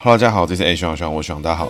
Hello，大家好，这是 A 徐徐，我徐大家好。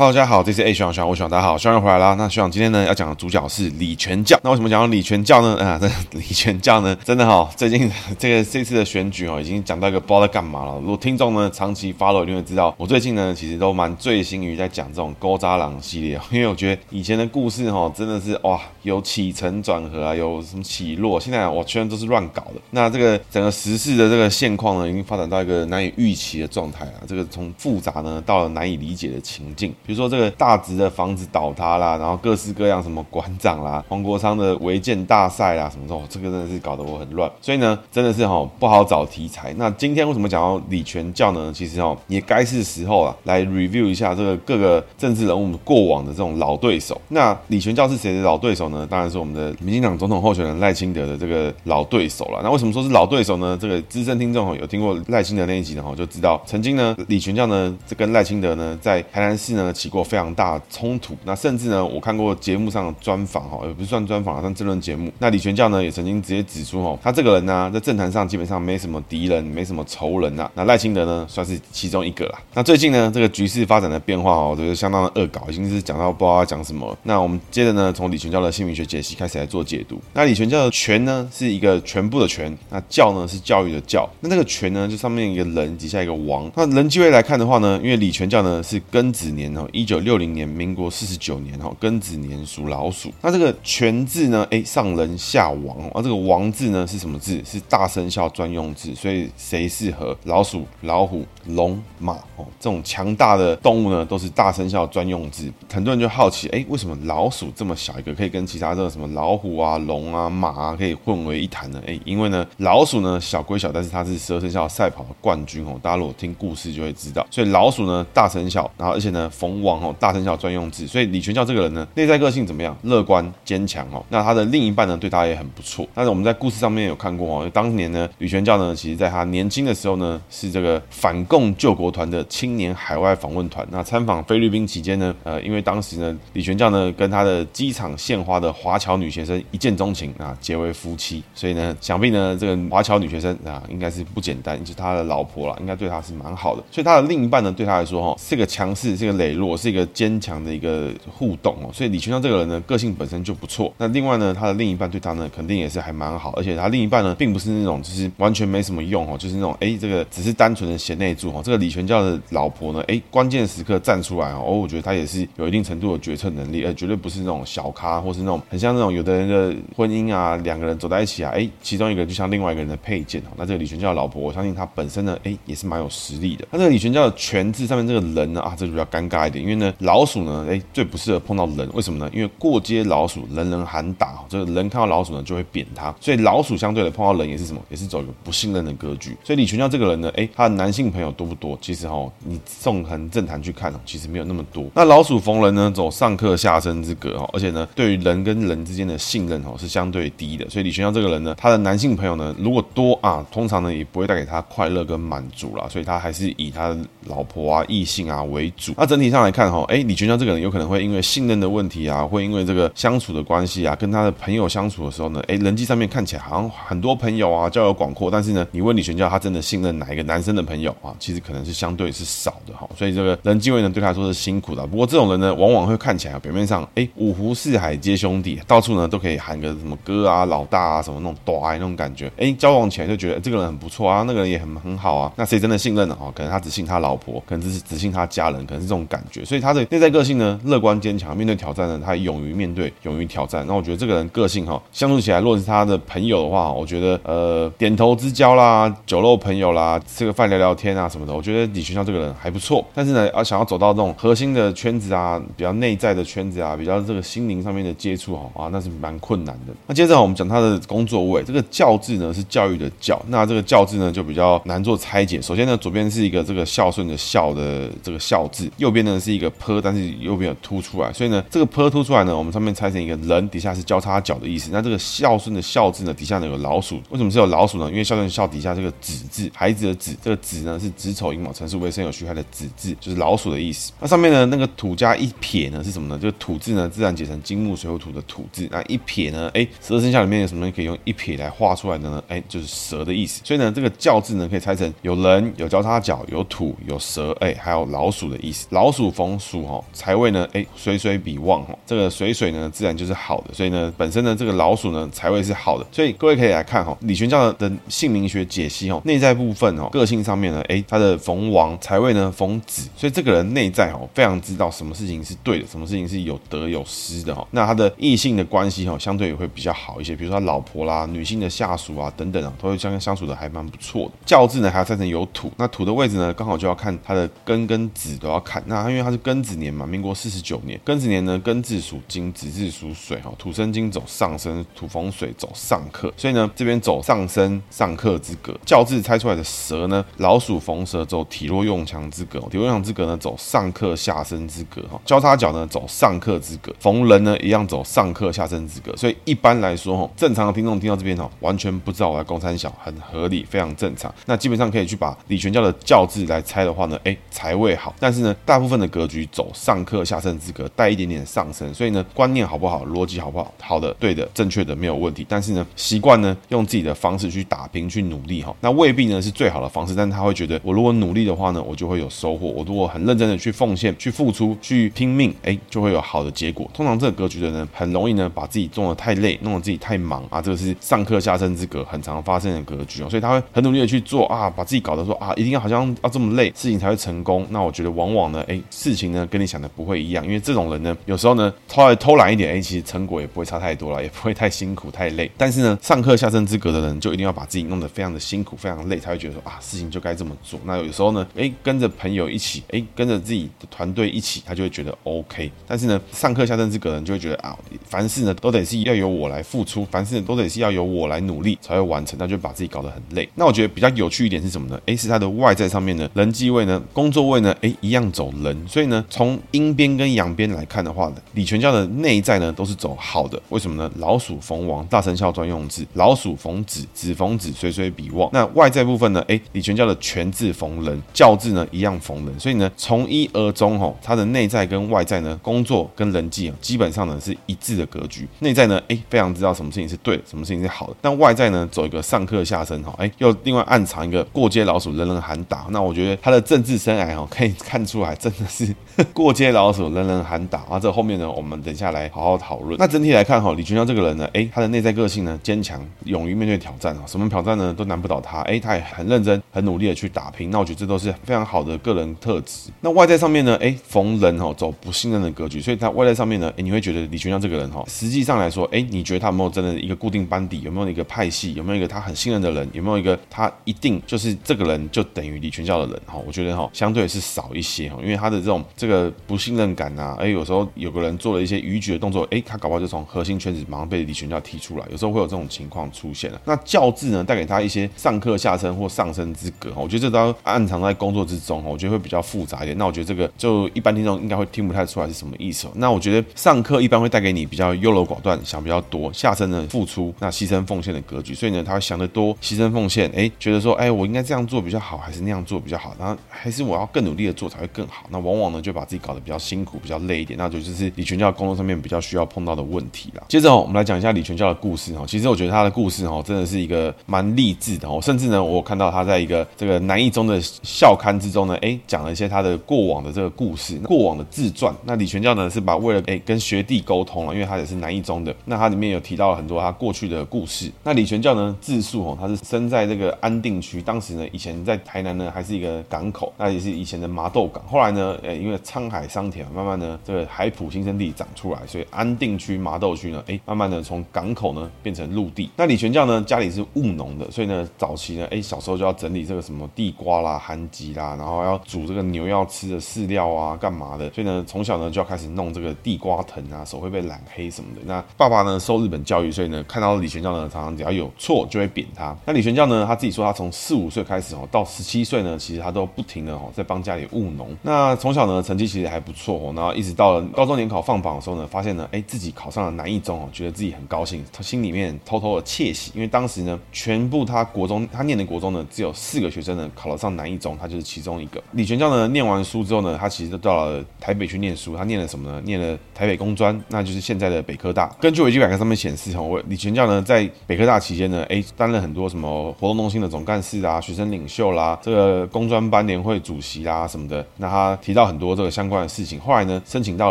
Hello，大家好，这是 A 学长学长，我学长，大家好，学长回来啦。那学长今天呢要讲的主角是李全教。那为什么讲到李全教呢？啊，这 李全教呢，真的哈、最近 这个这次的选举哦，已经讲到一个不知道在干嘛了。如果听众呢长期 follow，一定会知道，我最近呢其实都蛮醉心于在讲这种古早人系列，因为我觉得以前的故事哈，真的是哇，有起承转合啊，有什么起落，现在我全都是乱搞的。那这个整个时事的这个现况呢，已经发展到一个难以预期的状态啊。这个从复杂呢到了难以理解的情境。比如说这个大直的房子倒塌啦，然后各式各样什么馆长啦，黄国昌的违建大赛啦，什么的，这个真的是搞得我很乱。所以呢，真的是哈不好找题材。那今天为什么讲到李全教呢？其实哦也该是时候了，来 review 一下这个各个政治人物过往的这种老对手。那李全教是谁的老对手呢？当然是我们的民进党总统候选人赖清德的这个老对手了。那为什么说是老对手呢？这个资深听众有听过赖清德那一集的话，就知道曾经呢李全教呢这跟赖清德呢在台南市呢起过非常。非常大冲突，那甚至呢，我看过节目上的专访哈，也不算专访，像政论节目。那李全教呢，也曾经直接指出哦，他这个人呢，在政坛上基本上没什么敌人，没什么仇人呐。那赖清德呢，算是其中一个啦。那最近呢，这个局势发展的变化哦，这个相当的恶搞，已经是讲到不知道要讲什么。那我们接着呢，从李全教的姓名学解析开始来做解读。那李全教的全呢，是一个全部的全，那教呢是教育的教。那这个全呢，就上面一个人，底下一个王。那人机位来看的话呢，因为李全教呢是庚子年哦，一九六。零年，民国四十九年，哈，庚子年属老鼠。那这个全字呢？哎，上人下王，啊，这个王字呢是什么字？是大生肖专用字。所以谁适合？老鼠、老虎、龙、马哦，这种强大的动物呢，都是大生肖专用字。很多人就好奇，哎，为什么老鼠这么小一个，可以跟其他这个什么老虎啊、龙啊、马啊，可以混为一谈呢？哎，因为呢，老鼠呢小归小，但是它是十二生肖赛跑的冠军哦。大家如果听故事就会知道，所以老鼠呢大生肖，然后而且呢逢王哦。大生肖专用字，所以李全教这个人呢，内在个性怎么样？乐观坚强哦。那他的另一半呢，对他也很不错。但是我们在故事上面有看过哦，当年呢，李全教呢，其实在他年轻的时候呢，是这个反共救国团的青年海外访问团。那参访菲律宾期间呢，呃，因为当时呢，李全教呢跟他的机场献花的华侨女学生一见钟情啊，结为夫妻。所以呢，想必呢，这个华侨女学生啊，应该是不简单，就是他的老婆了，应该对他是蛮好的。所以他的另一半呢，对他来说哈，是个强势，是个磊落，是一个。坚强的一个互动哦，所以李全教这个人呢，个性本身就不错。那另外呢，他的另一半对他呢，肯定也是还蛮好。而且他另一半呢，并不是那种就是完全没什么用哦，就是那种哎，这个只是单纯的贤内助哦。这个李全教的老婆呢，哎，关键时刻站出来哦，我觉得他也是有一定程度的决策能力，而绝对不是那种小咖，或是那种很像那种有的人的婚姻啊，两个人走在一起啊，哎，其中一个就像另外一个人的配件哦。那这个李全教的老婆，我相信他本身呢，哎，也是蛮有实力的。那这个李全教的全字上面这个人呢，啊，这就比较尴尬点，因为呢。老鼠呢，哎，最不适合碰到人，为什么呢？因为过街老鼠，人人喊打，这个人看到老鼠呢，就会扁他，所以老鼠相对的碰到人也是什么？也是走一个不信任的格局。所以李全教这个人呢，哎，他的男性朋友多不多？其实哈，你纵横政坛去看哦，其实没有那么多。那老鼠逢人呢，走上克下生之格哈，而且呢，对于人跟人之间的信任哈，是相对低的。所以李全教这个人呢，他的男性朋友呢，如果多啊，通常呢，也不会带给他快乐跟满足啦。所以他还是以他的老婆啊、异性啊为主。那整体上来看哈，哎，李全教这个人有。可能会因为信任的问题啊，会因为这个相处的关系啊，跟他的朋友相处的时候呢，哎，人际上面看起来好像很多朋友啊，交友广阔，但是呢，你问李全教，他真的信任哪一个男生的朋友啊？其实可能是相对是少的哈。所以这个人际位呢，对他来说是辛苦的。不过这种人呢，往往会看起来表面上，哎，五湖四海皆兄弟，到处呢都可以喊个什么哥啊、老大啊，什么那种大那种感觉。哎，交往起来就觉得这个人很不错啊，那个人也很很好啊。那谁真的信任呢？哦，可能他只信他老婆，可能只是只信他家人，可能是这种感觉。所以他的内在个性呢，乐观坚强，面对挑战呢，他勇于面对，勇于挑战。那我觉得这个人个性哈，相处起来，如果是他的朋友的话，我觉得呃，点头之交啦，酒肉朋友啦，吃个饭聊聊天啊什么的，我觉得李全教这个人还不错。但是呢，要想要走到这种核心的圈子啊，比较内在的圈子啊，比较这个心灵上面的接触哈啊，那是蛮困难的。那接着我们讲他的工作位，这个教字呢是教育的教，那这个教字呢就比较难做拆解。首先呢，左边是一个这个孝顺的孝的这个孝字，右边呢是一个坡，但是右边有凸出来，所以呢，这个坡凸出来呢，我们上面拆成一个人，底下是交叉角的意思。那这个孝顺的孝字呢，底下呢有老鼠，为什么是有老鼠呢？因为孝顺孝底下这个子字，孩子的子，这个子呢是子丑寅卯辰巳未申酉戌亥的子字，就是老鼠的意思。那上面呢那个土加一撇呢是什么呢？这个土字呢自然解成金木水火土的土字。那一撇呢，哎，十二生肖里面有什么可以用一撇来画出来的呢？哎，就是蛇的意思。所以呢，这个教字呢可以拆成有人、有交叉角、有土、有蛇，哎，还有老鼠的意思。老鼠逢鼠哈，财位呢，哎，水水比旺哈，这个水水呢自然就是好的。所以呢，本身呢这个老鼠呢财位是好的。所以各位可以来看哈，李玄教的姓名学解析哦，内在部分哦，个性上面呢，哎，他的逢王财位呢逢子，所以这个人内在哦非常知道什么事情是对的，什么事情是有得有失的哈。那他的异性的关系哈，相对也会比较好一些，比如说他老婆啦、女性的下属啊等等啊，都会相相处的还蛮不错的。教字呢还要拆成有土，那土的位置呢刚好就要看他的根跟子都要看。那因为为它是庚子年嘛，民国四十九年，庚子年呢庚字属金，子字属水哈，土生金走上升，土逢水走上克，所以呢这边走上升上克之格。教字拆出来的蛇呢，老鼠逢蛇走体弱用强之格，体弱用强之格呢走上克下升之格哈，交叉角呢走上克之格，逢人呢一样走上克下升之格。所以一般来说哈，正常的听众听到这边哈，完全不知道我在公三小，很合理，非常正常。那基本上可以去把李全教的教字来拆的话呢，哎，财位好，但是呢，大部分的格局走上克下升之格，带一点点上升，所以呢，观念好不好，逻辑好不好，好的，对的，正确的没有问题。但是呢，习惯呢用自己的方式去打拼，去努力哈，那未必呢是最好的方式，但是他会觉得我如果努力的话呢，我就会有收获。我如果很认真的去奉献、去付出、去拼命，哎，就会有好的结果。通常这个格局的人很容易呢把自己做得太累，弄得自己太忙啊，这个是上克下升之格很常发生的格局哦，所以他会很努力的去做啊，把自己搞得说啊，一定要好像要这么累，事情才会成功。那我觉得往往呢，哎，事情呢跟你想的不会一样，因为这种人呢，有时候呢稍微偷懒一点，哎，其实成果也不会差太多了，也不会太辛苦太累。但是呢，上课下升之格的人就一定要把自己弄得非常的辛苦、非常累，才会觉得说啊，事情就该这么做。那有时候呢，哎，跟着朋友一起，哎，跟着自己的团队一起，他就会觉得 OK。但是呢，上课下升之格的人就会觉得啊，凡事呢都得是要由我来付出，凡事都得是要由我来努力才会完成，那就把自己搞得很累。那我觉得比较有趣一点是什么呢？哎，是他的外在上面呢，人际位呢，工作位呢，哎，一样走人。所以呢，从阴边跟阳边来看的话呢，李全教的内在呢都是走好的。为什么呢？老鼠逢王，大生肖专用字；老鼠逢子，子逢子，水水比旺。那外在部分呢？哎，李全教的全字逢人，教字呢一样逢人。所以呢，从一而终吼，他的内在跟外在呢，工作跟人际啊，基本上呢是一致的格局。内在呢，哎，非常知道什么事情是对的，什么事情是好的。但外在呢，走一个上克下升哈，哎，又另外暗藏一个过街老鼠，人人喊打。那我觉得他的政治生涯哈，可以看出来，真的是 过街老鼠，人人喊打。啊，这后面呢，我们等下来好好讨论。那整体来看哈，李全教这个人呢，哎，他的内在个性呢坚强，勇于面对挑战啊，什么挑战呢都难不倒他。哎，他也很认真、很努力的去打拼。那我觉得这都是非常好的个人特质。那外在上面呢，哎，逢人哈走不信任的格局，所以他外在上面呢，哎，你会觉得李全教这个人哈，实际上来说，哎，你觉得他有没有真的一个固定班底？有没有一个派系？有没有一个他很信任的人？有没有一个他一定就是这个人就等于李全教的人？哈，我觉得哈相对是少一些哈，因为他的这种这个不信任感啊，哎，有时候有个人做了一些逾矩的动作，哎，他搞不好就从核心圈子马上被李群教踢出来，有时候会有这种情况出现了。那教字呢，带给他一些上课下身或上升之格，我觉得这都要暗藏在工作之中，我觉得会比较复杂一点。那我觉得这个就一般听众应该会听不太出来是什么意思。那我觉得上课一般会带给你比较优柔寡断、想比较多；下身呢，付出那牺牲奉献的格局，所以呢，他会想得多，牺牲奉献，哎，觉得说，哎，我应该这样做比较好，还是那样做比较好？然后还是我要更努力的做才会更好？那我往往呢，就把自己搞得比较辛苦、比较累一点，那就就是李全教工作上面比较需要碰到的问题啦。接着我们来讲一下李全教的故事哈。其实我觉得他的故事哈，真的是一个蛮励志的哦。甚至呢，我看到他在一个这个南一中的校刊之中呢，哎，讲了一些他的过往的这个故事，过往的自传。那李全教呢，是把为了哎跟学弟沟通了，因为他也是南一中的，那他里面有提到了很多他过去的故事。那李全教呢，自述哦，他是生在这个安定区，当时呢，以前在台南呢还是一个港口，那也是以前的麻豆港。后来呢，诶，因为沧海桑田，慢慢呢，这个海埔新生地长出来，所以安定区麻豆区呢，诶，慢慢的从港口呢变成陆地。那李全教呢，家里是务农的，所以呢，早期呢，诶，小时候就要整理这个什么地瓜啦、番薯啦，然后要煮这个牛要吃的饲料啊，干嘛的？所以呢，从小呢就要开始弄这个地瓜藤啊，手会被染黑什么的。那爸爸呢受日本教育，所以呢，看到李全教呢，常常只要有错就会扁他。那李全教呢，他自己说他从四五岁开始哦，到十七岁呢，其实他都不停的哦在帮家里务农。那从从小呢，成绩其实还不错哦，然后一直到了高中联考放榜的时候呢，发现呢，哎，自己考上了南一中哦，觉得自己很高兴，他心里面偷偷的窃喜，因为当时呢，全部他国中他念的国中呢，只有四个学生呢考了上南一中，他就是其中一个。李全教呢，念完书之后呢，他其实就到了台北去念书，他念了什么呢？念了台北工专，那就是现在的北科大。根据维基百科上面显示哦，我李全教呢，在北科大期间呢，哎，担任很多什么活动中心的总干事啊，学生领袖啦，这个工专班联会主席啦什么的。那他提到到很多这个相关的事情。后来呢，申请到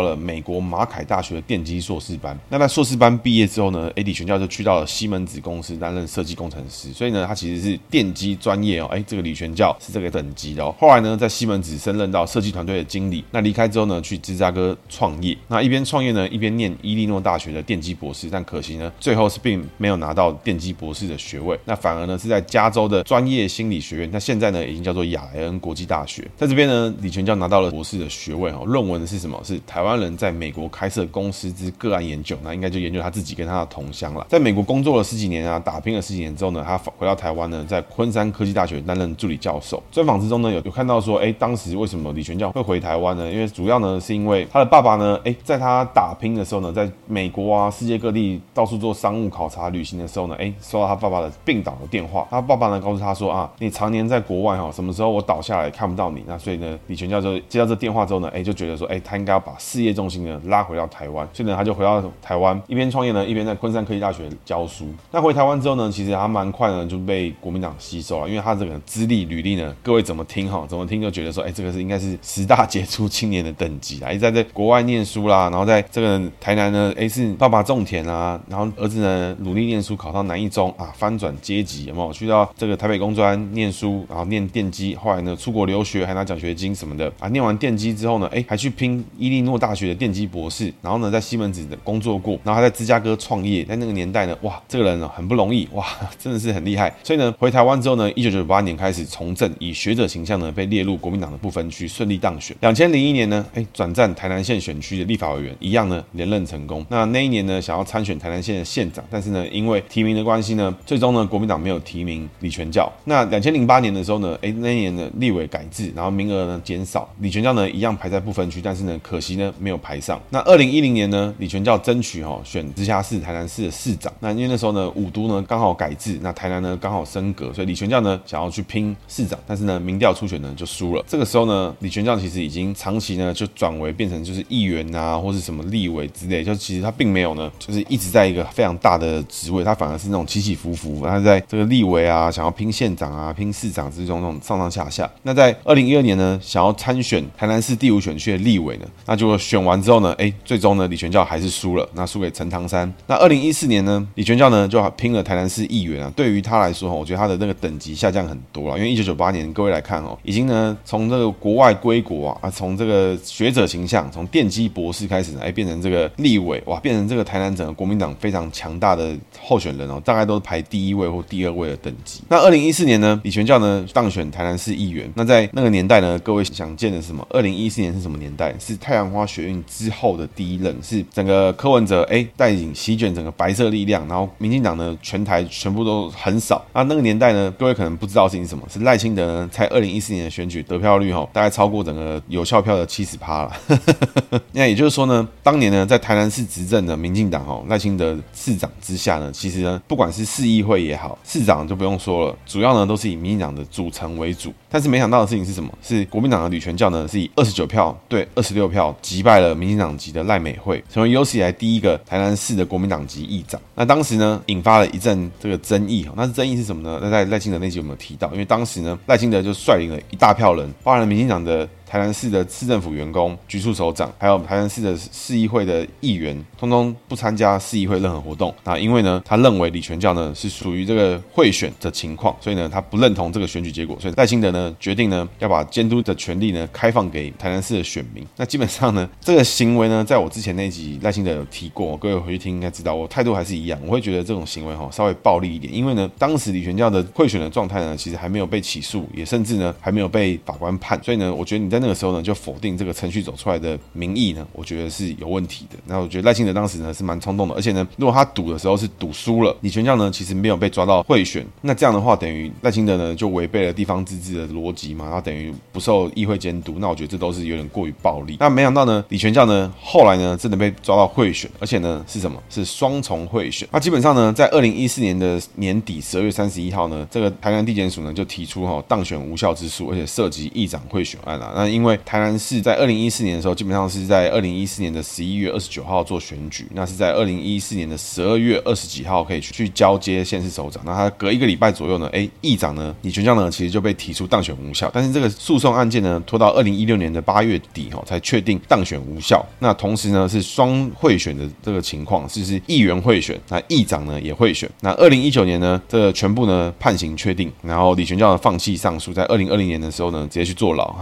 了美国马凯大学的电机硕士班。那在硕士班毕业之后呢，哎，李全教就去到了西门子公司担任设计工程师。所以呢，他其实是电机专业哦。哎，这个李全教是这个等级的哦。后来呢，在西门子升任到设计团队的经理。那离开之后呢，去芝加哥创业。那一边创业呢，一边念伊利诺大学的电机博士。但可惜呢，最后是并没有拿到电机博士的学位。那反而呢，是在加州的专业心理学院。那现在呢，已经叫做亚莱恩国际大学。在这边呢，李全教拿到了博士的学位哦。论文是什么？是台湾人在美国开设公司之个案研究。那应该就研究他自己跟他的同乡了。在美国工作了十几年啊，打拼了十几年之后呢，他回到台湾呢，在昆山科技大学担任助理教授。专访之中呢，有有看到说，哎，当时为什么李全教会回台湾呢？因为主要呢，是因为他的爸爸呢，哎，在他打拼的时候呢，在美国啊，世界各地到处做商务考察旅行的时候呢，哎，收到他爸爸的病倒的电话。他爸爸呢，告诉他说啊，你常年在国外哈，什么时候我倒下来看不到你？那所以呢，李全教授接到这电话之后呢，哎，就觉得说，哎，他应该要把事业重心呢拉回到台湾。所以呢，他就回到台湾，一边创业呢，一边在昆山科技大学教书。那回台湾之后呢，其实他蛮快呢就被国民党吸收了，因为他这个资历履历呢，各位怎么听哈，怎么听就觉得说，哎，这个是应该是十大杰出青年的等级啊，一直在这国外念书啦，然后在这个台南呢，哎，是爸爸种田啊，然后儿子呢努力念书，考上南一中啊，翻转阶级有没有？去到这个台北工专念书，然后念电机，后来呢出国留学，还拿奖学金什么的啊。念完电机之后呢，哎，还去拼伊利诺大学的电机博士，然后呢在西门子的工作过，然后还在芝加哥创业。在那个年代呢，哇，这个人呢很不容易，哇，真的是很厉害。所以呢，回台湾之后呢，一九九八年开始从政，以学者形象呢被列入国民党的不分区，顺利当选。两千零一年呢，哎，转战台南县选区的立法委员，一样呢连任成功。那那一年呢，想要参选台南县的县长，但是呢，因为提名的关系呢，最终呢，国民党没有提名李全教。那两千零八年的时候呢，哎，那一年的立委改制，然后名额呢减少，李全全教呢一样排在不分区，但是呢，可惜呢没有排上。那二零一零年呢，李全教争取哈、哦、选直辖市台南市的市长。那因为那时候呢，五都呢刚好改制，那台南呢刚好升格，所以李全教呢想要去拼市长，但是呢，民调初选呢就输了。这个时候呢，李全教其实已经长期呢就转为变成就是议员啊，或是什么立委之类，就其实他并没有呢，就是一直在一个非常大的职位，他反而是那种起起伏伏。他在这个立委啊，想要拼县长啊，拼市长之中那种上上下下。那在二零一二年呢，想要参选台南市第五选区的立委呢，那就选完之后呢，哎，最终呢，李全教还是输了，那输给陈唐山。那二零一四年呢，李全教呢就拼了台南市议员啊。对于他来说，我觉得他的那个等级下降很多了，因为一九九八年各位来看哦，已经呢从这个国外归国啊，啊，从这个学者形象，从电机博士开始呢，哎，变成这个立委哇，变成这个台南整个国民党非常强大的候选人哦，大概都是排第一位或第二位的等级。那二零一四年呢，李全教呢当选台南市议员。那在那个年代呢，各位想见的是什么？二零一四年是什么年代？是太阳花学运之后的第一任，是整个柯文哲哎带领席卷整个白色力量，然后民进党呢全台全部都很少。啊，那个年代呢，各位可能不知道是什么，是赖清德呢在二零一四年的选举得票率哈，大概超过整个有效票的七十趴了。那也就是说呢，当年呢在台南市执政的民进党哈赖清德市长之下呢，其实呢不管是市议会也好，市长就不用说了，主要呢都是以民进党的组成为主。但是没想到的事情是什么？是国民党的李全教呢是以二十九票对二十六票击败了民进党籍的赖美惠，成为有史以来第一个台南市的国民党籍议长。那当时呢引发了一阵这个争议哈，那争议是什么呢？那在赖清德那集有没有提到？因为当时呢赖清德就率领了一大票人，包含了民进党的。台南市的市政府员工、局处首长，还有台南市的市议会的议员，通通不参加市议会任何活动。那因为呢，他认为李全教呢是属于这个贿选的情况，所以呢，他不认同这个选举结果。所以赖清德呢决定呢要把监督的权利呢开放给台南市的选民。那基本上呢，这个行为呢，在我之前那集赖清德有提过，各位回去听应该知道，我态度还是一样，我会觉得这种行为哈稍微暴力一点，因为呢，当时李全教的贿选的状态呢，其实还没有被起诉，也甚至呢还没有被法官判，所以呢，我觉得你在那个时候呢就否定这个程序走出来的民意呢，我觉得是有问题的。那我觉得赖清德当时呢是蛮冲动的，而且呢，如果他赌的时候是赌输了，李全教呢其实没有被抓到贿选，那这样的话等于赖清德呢就违背了地方自治的逻辑嘛，然后等于不受议会监督，那我觉得这都是有点过于暴力。那没想到呢，李全教呢后来呢真的被抓到贿选，而且呢是什么？是双重贿选。那基本上呢，在二零一四年的年底十二月三十一号呢，这个台南地检署呢就提出哈当选无效之诉，而且涉及议长贿选案啊。那因为台南市在二零一四年的时候，基本上是在二零一四年的十一月二十九号做选举，那是在二零一四年的十二月二十几号可以去去交接县市首长。那他隔一个礼拜左右呢，哎，议长呢李全教呢其实就被提出当选无效，但是这个诉讼案件呢拖到二零一六年的八月底哈才确定当选无效。那同时呢是双贿选的这个情况，是是议员贿选，那议长呢也贿选。那二零一九年呢，这全部呢判刑确定，然后李全教呢放弃上诉，在二零二零年的时候呢直接去坐牢。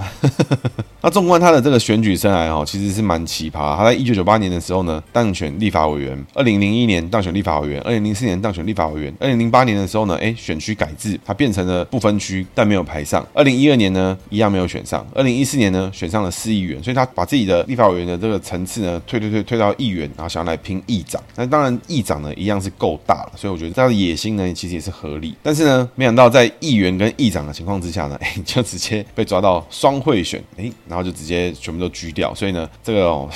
那纵观他的这个选举生涯哦，其实是蛮奇葩。他在一九九八年的时候呢当选立法委员，二零零一年当选立法委员，二零零四年当选立法委员，二零零八年的时候呢，哎，选区改制，他变成了不分区，但没有排上。二零一二年呢，一样没有选上。二零一四年呢，选上了市议员，所以他把自己的立法委员的这个层次呢，退退退退到议员，然后想要来拼议长。那当然，议长呢一样是够大了，所以我觉得他的野心呢，其实也是合理。但是呢，没想到在议员跟议长的情况之下呢，哎，就直接被抓到双贿选，哎，然后就直接全部都狙掉。所以呢，这个哦。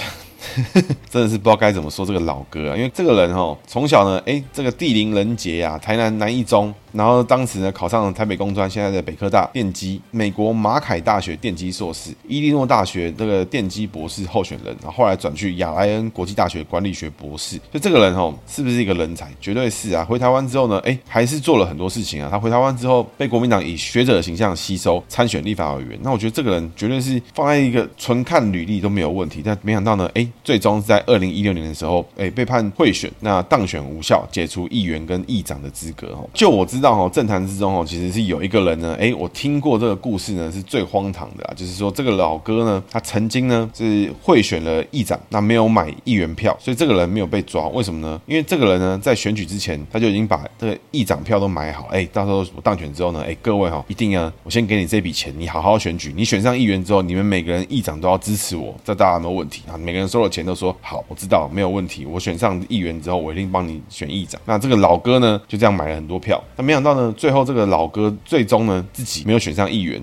真的是不知道该怎么说这个老哥啊，因为这个人哦，从小呢，哎，这个地灵人杰啊，台南南一中。然后当时呢，考上了台北工专，现在的北科大电机，美国马凯大学电机硕士，伊利诺大学这个电机博士候选人，然后后来转去亚莱恩国际大学管理学博士。就这个人哦，是不是一个人才？绝对是啊！回台湾之后呢，哎，还是做了很多事情啊。他回台湾之后，被国民党以学者的形象吸收，参选立法委员。那我觉得这个人绝对是放在一个纯看履历都没有问题。但没想到呢，哎，最终是在二零一六年的时候，哎，被判贿选，那当选无效，解除议员跟议长的资格。哦，就我知道哦，政坛之中哦，其实是有一个人呢，哎，我听过这个故事呢，是最荒唐的啊，就是说这个老哥呢，他曾经呢是贿选了议长，那没有买议员票，所以这个人没有被抓。为什么呢？因为这个人呢，在选举之前他就已经把这个议长票都买好，哎，到时候我当选之后呢，哎，各位哈，一定要我先给你这笔钱，你好好选举，你选上议员之后，你们每个人议长都要支持我，这大家没有问题啊。每个人收了钱都说好，我知道没有问题，我选上议员之后，我一定帮你选议长。那这个老哥呢，就这样买了很多票，那没想到呢，最后这个。老哥最终呢，自己没有选上议员，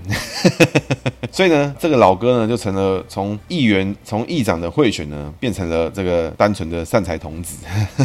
所以呢，这个老哥呢就成了从议员、从议长的贿选呢，变成了这个单纯的善财童子。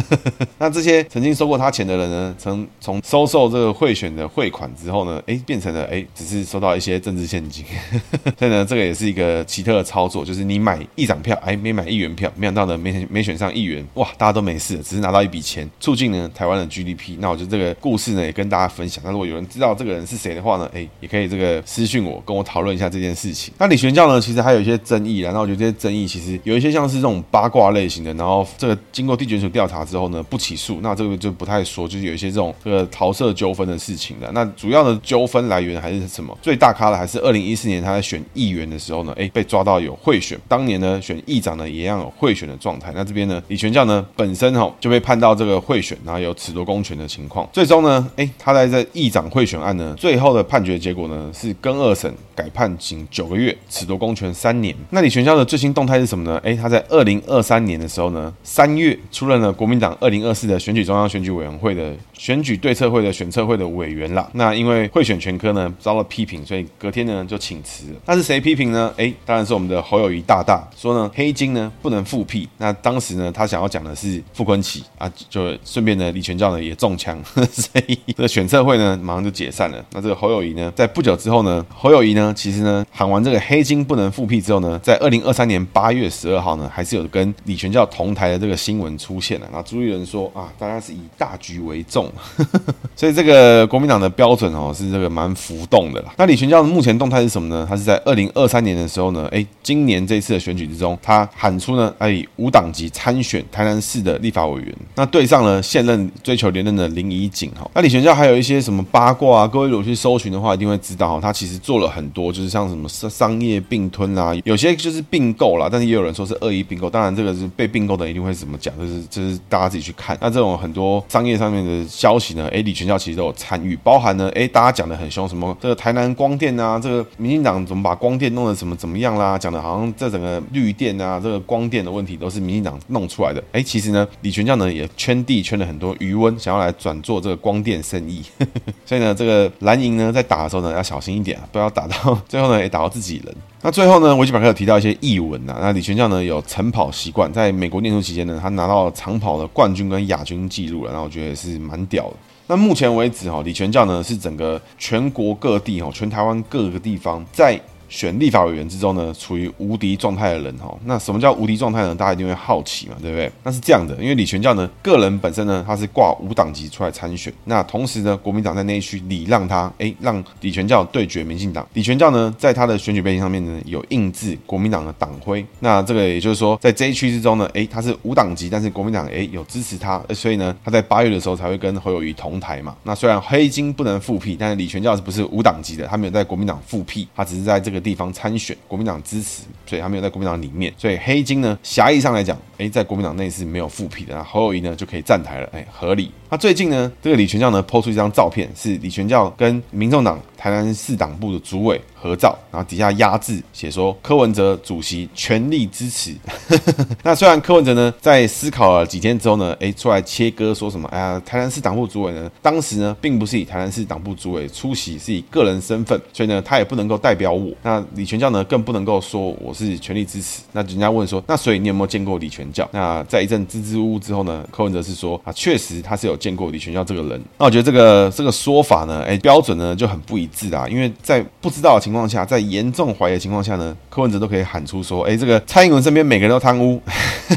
那这些曾经收过他钱的人呢，从从收受这个贿选的汇款之后呢，哎，变成了哎，只是收到一些政治现金。所以呢，这个也是一个奇特的操作，就是你买议长票，哎，没买议员票，没想到呢，没没选上议员，哇，大家都没事，只是拿到一笔钱，促进呢台湾的 GDP。那我觉得这个故事呢，也跟大家分享。那如果有人知道这个人是谁的话呢？哎，也可以这个私讯我，跟我讨论一下这件事情。那李玄教呢，其实还有一些争议，然后我觉得这些争议其实有一些像是这种八卦类型的，然后这个经过地检署调查之后呢，不起诉，那这个就不太说，就是有一些这种这个桃色纠纷的事情了。那主要的纠纷来源还是什么？最大咖的还是二零一四年他在选议员的时候呢，哎，被抓到有贿选，当年呢选议长呢也要样有贿选的状态。那这边呢，李全教呢本身哈就被判到这个贿选，然后有褫夺公权的情况。最终呢，哎，他在这议长贿选案。呢，最后的判决结果呢是跟二审改判刑九个月，褫夺公权三年。那李全教的最新动态是什么呢？诶，他在二零二三年的时候呢，三月出任了国民党二零二四的选举中央选举委员会的选举对策会的选策会的委员啦。那因为贿选全科呢遭了批评，所以隔天呢就请辞。那是谁批评呢？诶，当然是我们的侯友宜大大说呢，黑金呢不能复辟。那当时呢，他想要讲的是傅昆萁啊，就顺便呢，李全教呢也中枪，所以这个选测会呢马上就解散了。那这个侯友宜呢，在不久之后呢，侯友宜呢，其实呢喊完这个黑金不能复辟之后呢，在二零二三年八月十二号呢，还是有跟李全教同台的这个新闻出现了。那朱立伦说啊，大家是以大局为重，所以这个国民党的标准哦是这个蛮浮动的啦。那李全教的目前动态是什么呢？他是在二零二三年的时候呢，哎，今年这次的选举之中，他喊出呢，哎，无党籍参选台南市的立法委员。那对上了现任追求连任的林怡景哈。那李全教还有一些什么八卦啊？各位如果去搜寻的话，一定会知道哈，他其实做了很多，就是像什么商商业并吞啊，有些就是并购啦，但是也有人说是恶意并购。当然，这个是被并购的一定会怎么讲，就是就是大家自己去看。那这种很多商业上面的消息呢，哎，李全教其实都有参与，包含呢，哎，大家讲的很凶，什么这个台南光电啊，这个民进党怎么把光电弄得怎么怎么样啦，讲的好像这整个绿电啊，这个光电的问题都是民进党弄出来的。哎，其实呢，李全教呢也圈地圈了很多余温，想要来转做这个光电生意。所以呢，这个蓝营呢在打的时候呢要小心一点，不要打到 最后呢也打到自己人。那最后呢，维基百科有提到一些译文呐。那李全教呢有晨跑习惯，在美国念书期间呢，他拿到了长跑的冠军跟亚军记录了。那我觉得也是蛮屌的。那目前为止哈，李全教呢是整个全国各地哈，全台湾各个地方在。选立法委员之中呢，处于无敌状态的人哈，那什么叫无敌状态呢？大家一定会好奇嘛，对不对？那是这样的，因为李全教呢，个人本身呢，他是挂无党籍出来参选，那同时呢，国民党在那一区礼让他，哎，让李全教对决民进党。李全教呢，在他的选举背景上面呢，有印制国民党的党徽。那这个也就是说，在这一区之中呢，哎，他是无党籍，但是国民党哎有支持他，所以呢，他在八月的时候才会跟侯友宜同台嘛。那虽然黑金不能复辟，但是李全教是不是无党籍的？他没有在国民党复辟，他只是在这个个地方参选，国民党支持，所以他没有在国民党里面，所以黑金呢，狭义上来讲，哎，在国民党内是没有复辟的，那侯友谊呢就可以站台了，哎，合理。那最近呢，这个李全教呢抛出一张照片，是李全教跟民众党台南市党部的主委合照，然后底下压字写说柯文哲主席全力支持。那虽然柯文哲呢在思考了几天之后呢，诶，出来切割说什么？哎呀，台南市党部主委呢，当时呢并不是以台南市党部主委出席，是以个人身份，所以呢他也不能够代表我。那李全教呢更不能够说我是全力支持。那人家问说，那所以你有没有见过李全教？那在一阵支支吾吾之后呢，柯文哲是说啊，确实他是有。见过李全教这个人，那我觉得这个这个说法呢，哎，标准呢就很不一致啊。因为在不知道的情况下，在严重怀疑的情况下呢，柯文哲都可以喊出说，哎，这个蔡英文身边每个人都贪污，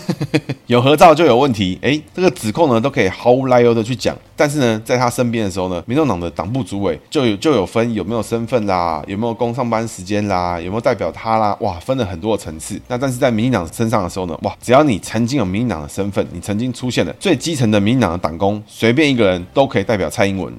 有合照就有问题，哎，这个指控呢都可以毫无来由的去讲。但是呢，在他身边的时候呢，民众党的党部主委就有就有分有没有身份啦，有没有工上班时间啦，有没有代表他啦，哇，分了很多的层次。那但是在民进党身上的时候呢，哇，只要你曾经有民进党的身份，你曾经出现了最基层的民进党的党工。随便一个人都可以代表蔡英文，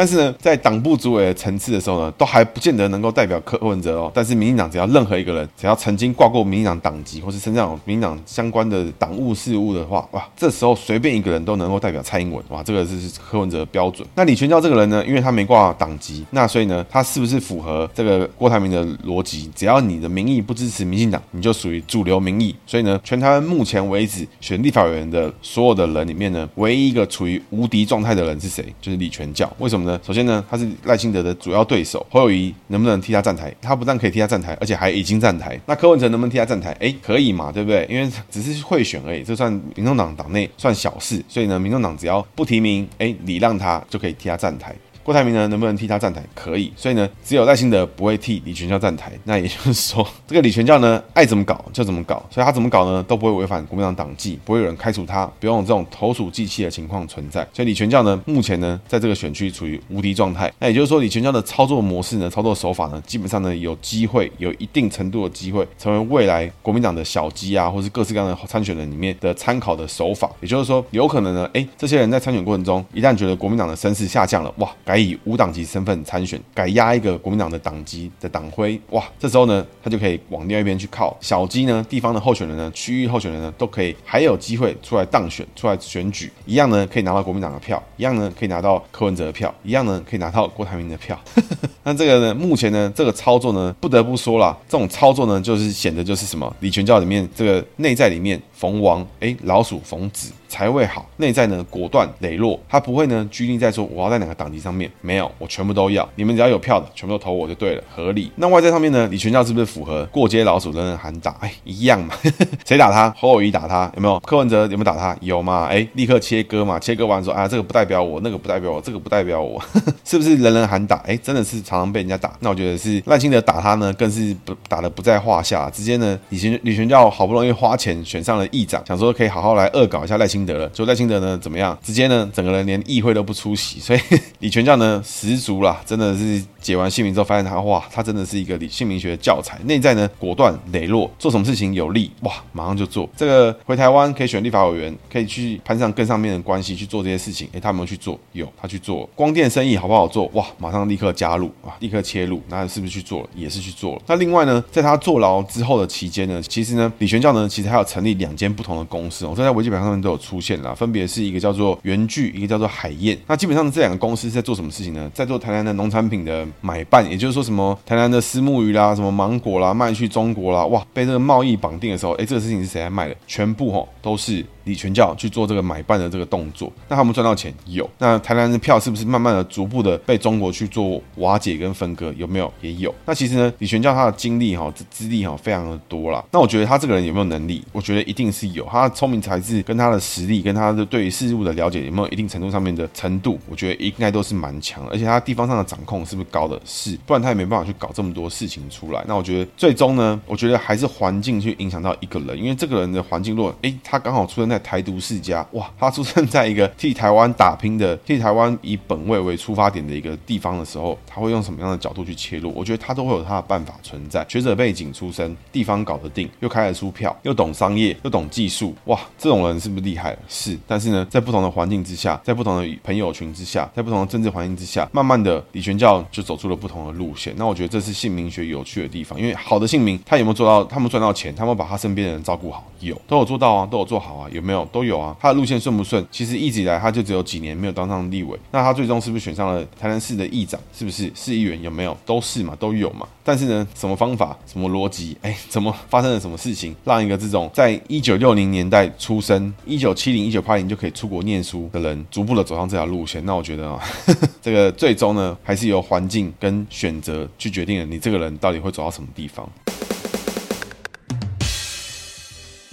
但是呢，在党部主委的层次的时候呢，都还不见得能够代表柯文哲哦。但是民进党只要任何一个人，只要曾经挂过民进党党籍，或是身上有民进党相关的党务事务的话，哇，这时候随便一个人都能够代表蔡英文，哇，这个是柯文哲的标准。那李全教这个人呢，因为他没挂党籍，那所以呢，他是不是符合这个郭台铭的逻辑？只要你的民意不支持民进党，你就属于主流民意。所以呢，全台湾目前为止选立法委员的所有的人里面呢，唯一一个处于无敌状态的人是谁？就是李全教。为什么呢？首先呢，他是赖清德的主要对手，侯友谊能不能替他站台？他不但可以替他站台，而且还已经站台。那柯文哲能不能替他站台？哎，可以嘛，对不对？因为只是会选而已，这算民众党党内算小事。所以呢，民众党只要不提名，哎，礼让他就可以替他站台。郭台铭呢，能不能替他站台？可以，所以呢，只有赖清德不会替李全教站台。那也就是说，这个李全教呢，爱怎么搞就怎么搞，所以他怎么搞呢，都不会违反国民党党纪，不会有人开除他，不用这种投鼠忌器的情况存在。所以李全教呢，目前呢，在这个选区处于无敌状态。那也就是说，李全教的操作模式呢，操作手法呢，基本上呢，有机会，有一定程度的机会，成为未来国民党的小鸡啊，或是各式各样的参选人里面的参考的手法。也就是说，有可能呢，哎，这些人在参选过程中，一旦觉得国民党的声势下降了，哇，改以无党籍身份参选，改压一个国民党的党籍的党徽，哇，这时候呢，他就可以往另外一边去靠。小鸡呢，地方的候选人呢，区域候选人呢，都可以还有机会出来当选，出来选举，一样呢可以拿到国民党的票，一样呢可以拿到柯文哲的票，一样呢可以拿到郭台铭的票。那这个呢，目前呢，这个操作呢，不得不说啦，这种操作呢，就是显得就是什么，李全教里面这个内在里面逢王，哎，老鼠逢子，才会好，内在呢果断磊落，他不会呢拘泥在说我要在哪个党籍上面，没有，我全部都要，你们只要有票的，全部都投我就对了，合理。那外在上面呢，李全教是不是符合过街老鼠人人喊打？哎，一样嘛，谁打他？侯友宜打他，有没有？柯文哲有没有打他？有嘛？哎，立刻切割嘛，切割完说啊，这个不代表我，那个不代表我，这个不代表我，是不是人人喊打？哎，真的是常常被人家打。那我觉得是赖清德打他呢，更是不打的不在话下，直接呢，李全李全教好不容易花钱选上了议长，想说可以好好来恶搞一下赖清德了，就赖清德呢怎么样？直接呢，整个人连议会都不出席，所以 李全教呢十足啦，真的是解完姓名之后发现他哇，他真的是一个李姓名学的教材，内在呢果断磊落，做什么事情有利哇，马上就做。这个回台湾可以选立法委员，可以去攀上更上面的关系去做这些事情，诶，他有没有去做？有，他去做。光电生意好不好做？哇，马上立刻加入啊，立刻切入，那是不是去做了？也是去做了。那另外呢，在他坐牢之后的期间呢，其实呢，李全教呢，其实还有成立两间不同的公司哦，这在维基百科上面都有出出现了，分别是一个叫做元聚，一个叫做海燕。那基本上这两个公司是在做什么事情呢？在做台南的农产品的买办，也就是说什么台南的虱目鱼啦，什么芒果啦，卖去中国啦，哇，被这个贸易绑定的时候，诶，这个事情是谁来卖的？全部吼都是。李全教去做这个买办的这个动作，那他们赚到钱有？那台南的票是不是慢慢的、逐步的被中国去做瓦解跟分割？有没有？也有。那其实呢，李全教他的经历哈、资历哈，非常的多啦。那我觉得他这个人有没有能力？我觉得一定是有。他的聪明才智跟他的实力，跟他的对于事物的了解有没有一定程度上面的程度？我觉得应该都是蛮强的。而且他地方上的掌控是不是高的？是，不然他也没办法去搞这么多事情出来。那我觉得最终呢，我觉得还是环境去影响到一个人，因为这个人的环境若诶，他刚好出生在台独世家。哇，他出生在一个替台湾打拼的、替台湾以本位为出发点的一个地方的时候，他会用什么样的角度去切入？我觉得他都会有他的办法存在。学者背景出身，地方搞得定，又开得出票，又懂商业，又懂技术，哇，这种人是不是厉害？是。但是呢，在不同的环境之下，在不同的朋友群之下，在不同的政治环境之下，慢慢的李全教就走出了不同的路线。那我觉得这是姓名学有趣的地方，因为好的姓名，他有没有做到？他们赚到钱，他们把他身边的人照顾好，有，都有做到啊，都有做好啊，有有没有？都有啊。他的路线顺不顺？其实一直以来他就只有几年没有当上立委。那他最终是不是选上了台南市的议长？是不是市议员？有没有？都是嘛，都有嘛。但是呢，什么方法？什么逻辑？哎，怎么发生了什么事情，让一个这种在一九六零年代出生，一九七零、一九八零就可以出国念书的人，逐步的走上这条路线？那我觉得啊，这个最终呢，还是由环境跟选择去决定了你这个人到底会走到什么地方。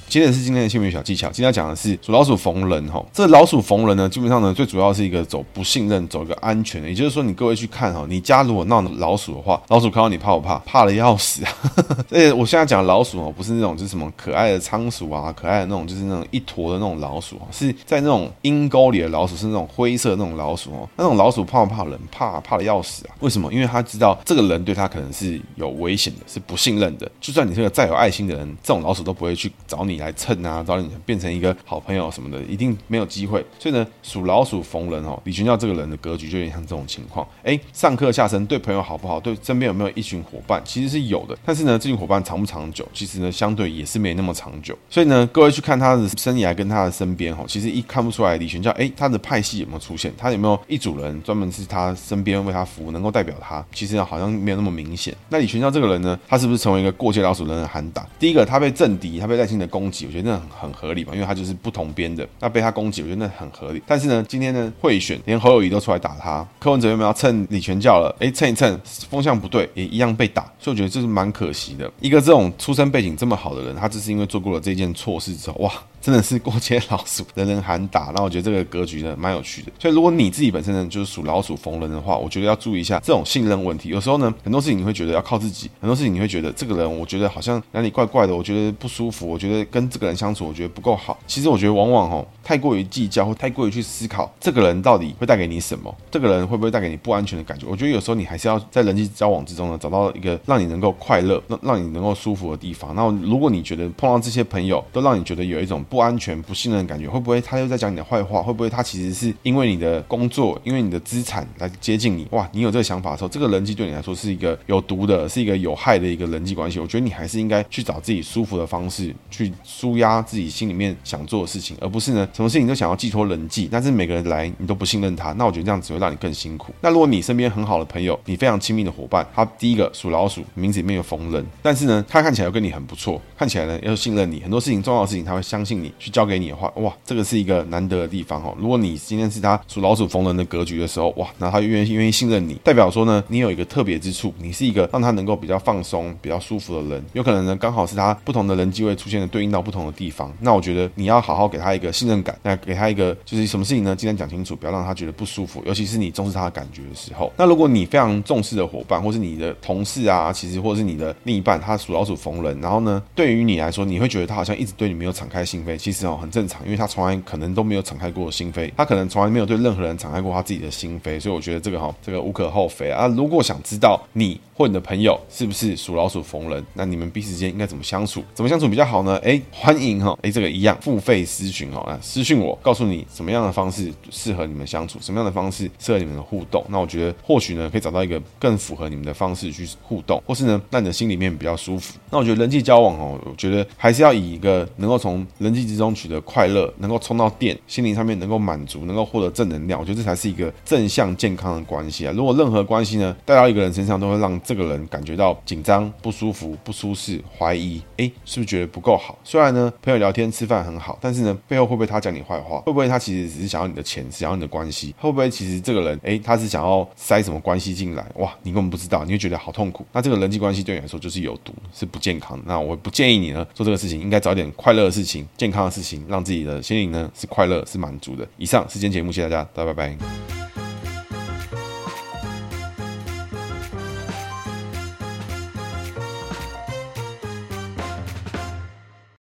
接着是今天的幸运小技巧，今天要讲的是属老鼠逢人哈。这老鼠逢人呢，基本上呢，最主要是一个走不信任，走一个安全的。也就是说，你各位去看哈，你家如果闹老鼠的话，老鼠看到你怕不怕？怕的要死啊！而且我现在讲的老鼠哦，不是那种就是什么可爱的仓鼠啊，可爱的那种就是那种一坨的那种老鼠，是在那种阴沟里的老鼠，是那种灰色那种老鼠哦。那种老鼠怕不怕人？怕，怕的要死啊！为什么？因为他知道这个人对他可能是有危险的，是不信任的。就算你是个再有爱心的人，这种老鼠都不会去找你来。来蹭啊，找你变成一个好朋友什么的，一定没有机会。所以呢，属老鼠逢人哦，李全教这个人的格局就有点像这种情况。哎，上课下生对朋友好不好？对身边有没有一群伙伴？其实是有的，但是呢，这群伙伴长不长久？其实呢，相对也是没那么长久。所以呢，各位去看他的生涯跟他的身边哈，其实一看不出来李全教哎，他的派系有没有出现？他有没有一组人专门是他身边为他服务，能够代表他？其实，好像没有那么明显。那李全教这个人呢，他是不是成为一个过街老鼠人人喊打？第一个，他被政敌，他被赖清德攻攻击。我觉得那很合理嘛，因为他就是不同边的，那被他攻击，我觉得那很合理。但是呢，今天呢，会选连侯友谊都出来打他，柯文哲有没有要蹭李全教了？哎，蹭一蹭，风向不对，也一样被打，所以我觉得这是蛮可惜的。一个这种出身背景这么好的人，他只是因为做过了这件错事之后，哇！真的是过街老鼠，人人喊打。那我觉得这个格局呢，蛮有趣的。所以如果你自己本身呢，就是属老鼠逢人的话，我觉得要注意一下这种信任问题。有时候呢，很多事情你会觉得要靠自己，很多事情你会觉得这个人，我觉得好像哪里怪怪的，我觉得不舒服，我觉得跟这个人相处，我觉得不够好。其实我觉得往往哦，太过于计较或太过于去思考这个人到底会带给你什么，这个人会不会带给你不安全的感觉？我觉得有时候你还是要在人际交往之中呢，找到一个让你能够快乐、让让你能够舒服的地方。那如果你觉得碰到这些朋友都让你觉得有一种不不安全、不信任的，感觉会不会他又在讲你的坏话？会不会他其实是因为你的工作，因为你的资产来接近你？哇，你有这个想法的时候，这个人际对你来说是一个有毒的，是一个有害的一个人际关系。我觉得你还是应该去找自己舒服的方式，去舒压自己心里面想做的事情，而不是呢，什么事情都想要寄托人际。但是每个人来你都不信任他，那我觉得这样只会让你更辛苦。那如果你身边很好的朋友，你非常亲密的伙伴，他第一个属老鼠，名字里面有逢人，但是呢，他看起来又跟你很不错，看起来呢又信任你，很多事情重要的事情他会相信你，去交给你的话，哇，这个是一个难得的地方哦。如果你今天是他属老鼠逢人的格局的时候，哇，那他愿意愿意信任你，代表说呢，你有一个特别之处，你是一个让他能够比较放松、比较舒服的人。有可能呢，刚好是他不同的人机会出现的对应到不同的地方。那我觉得你要好好给他一个信任感，那给他一个就是什么事情呢？尽量讲清楚，不要让他觉得不舒服。尤其是你重视他的感觉的时候。那如果你非常重视的伙伴，或是你的同事啊，其实或是你的另一半，他属老鼠逢人，然后呢，对于你来说，你会觉得他好像一直对你没有敞开心其实哦，很正常，因为他从来可能都没有敞开过心扉，他可能从来没有对任何人敞开过他自己的心扉。所以我觉得这个哈，这个无可厚非啊。如果想知道你或你的朋友是不是属老鼠逢人，那你们彼此间应该怎么相处？怎么相处比较好呢？哎，欢迎哈，哎，这个一样付费私讯哦，啊，私讯我，告诉你什么样的方式适合你们相处，什么样的方式适合你们的互动。那我觉得或许呢，可以找到一个更符合你们的方式去互动，或是呢，让你的心里面比较舒服。那我觉得人际交往哦，我觉得还是要以一个能够从人际之中取得快乐，能够充到电，心灵上面能够满足，能够获得正能量。我觉得这才是一个正向健康的关系啊。如果任何关系呢，带到一个人身上，都会让这个人感觉到紧张、不舒服、不舒适、怀疑，诶，是不是觉得不够好？虽然呢，朋友聊天吃饭很好，但是呢，背后会不会他讲你坏话？会不会他其实只是想要你的钱，想要你的关系？会不会其实这个人，诶，他是想要塞什么关系进来？哇，你根本不知道，你会觉得好痛苦。那这个人际关系对你来说就是有毒，是不健康的。那我不建议你呢做这个事情，应该找点快乐的事情、健康的事情，让自己的心灵呢是快乐、是满足的。以上是今天节目，谢谢大家，大家拜拜。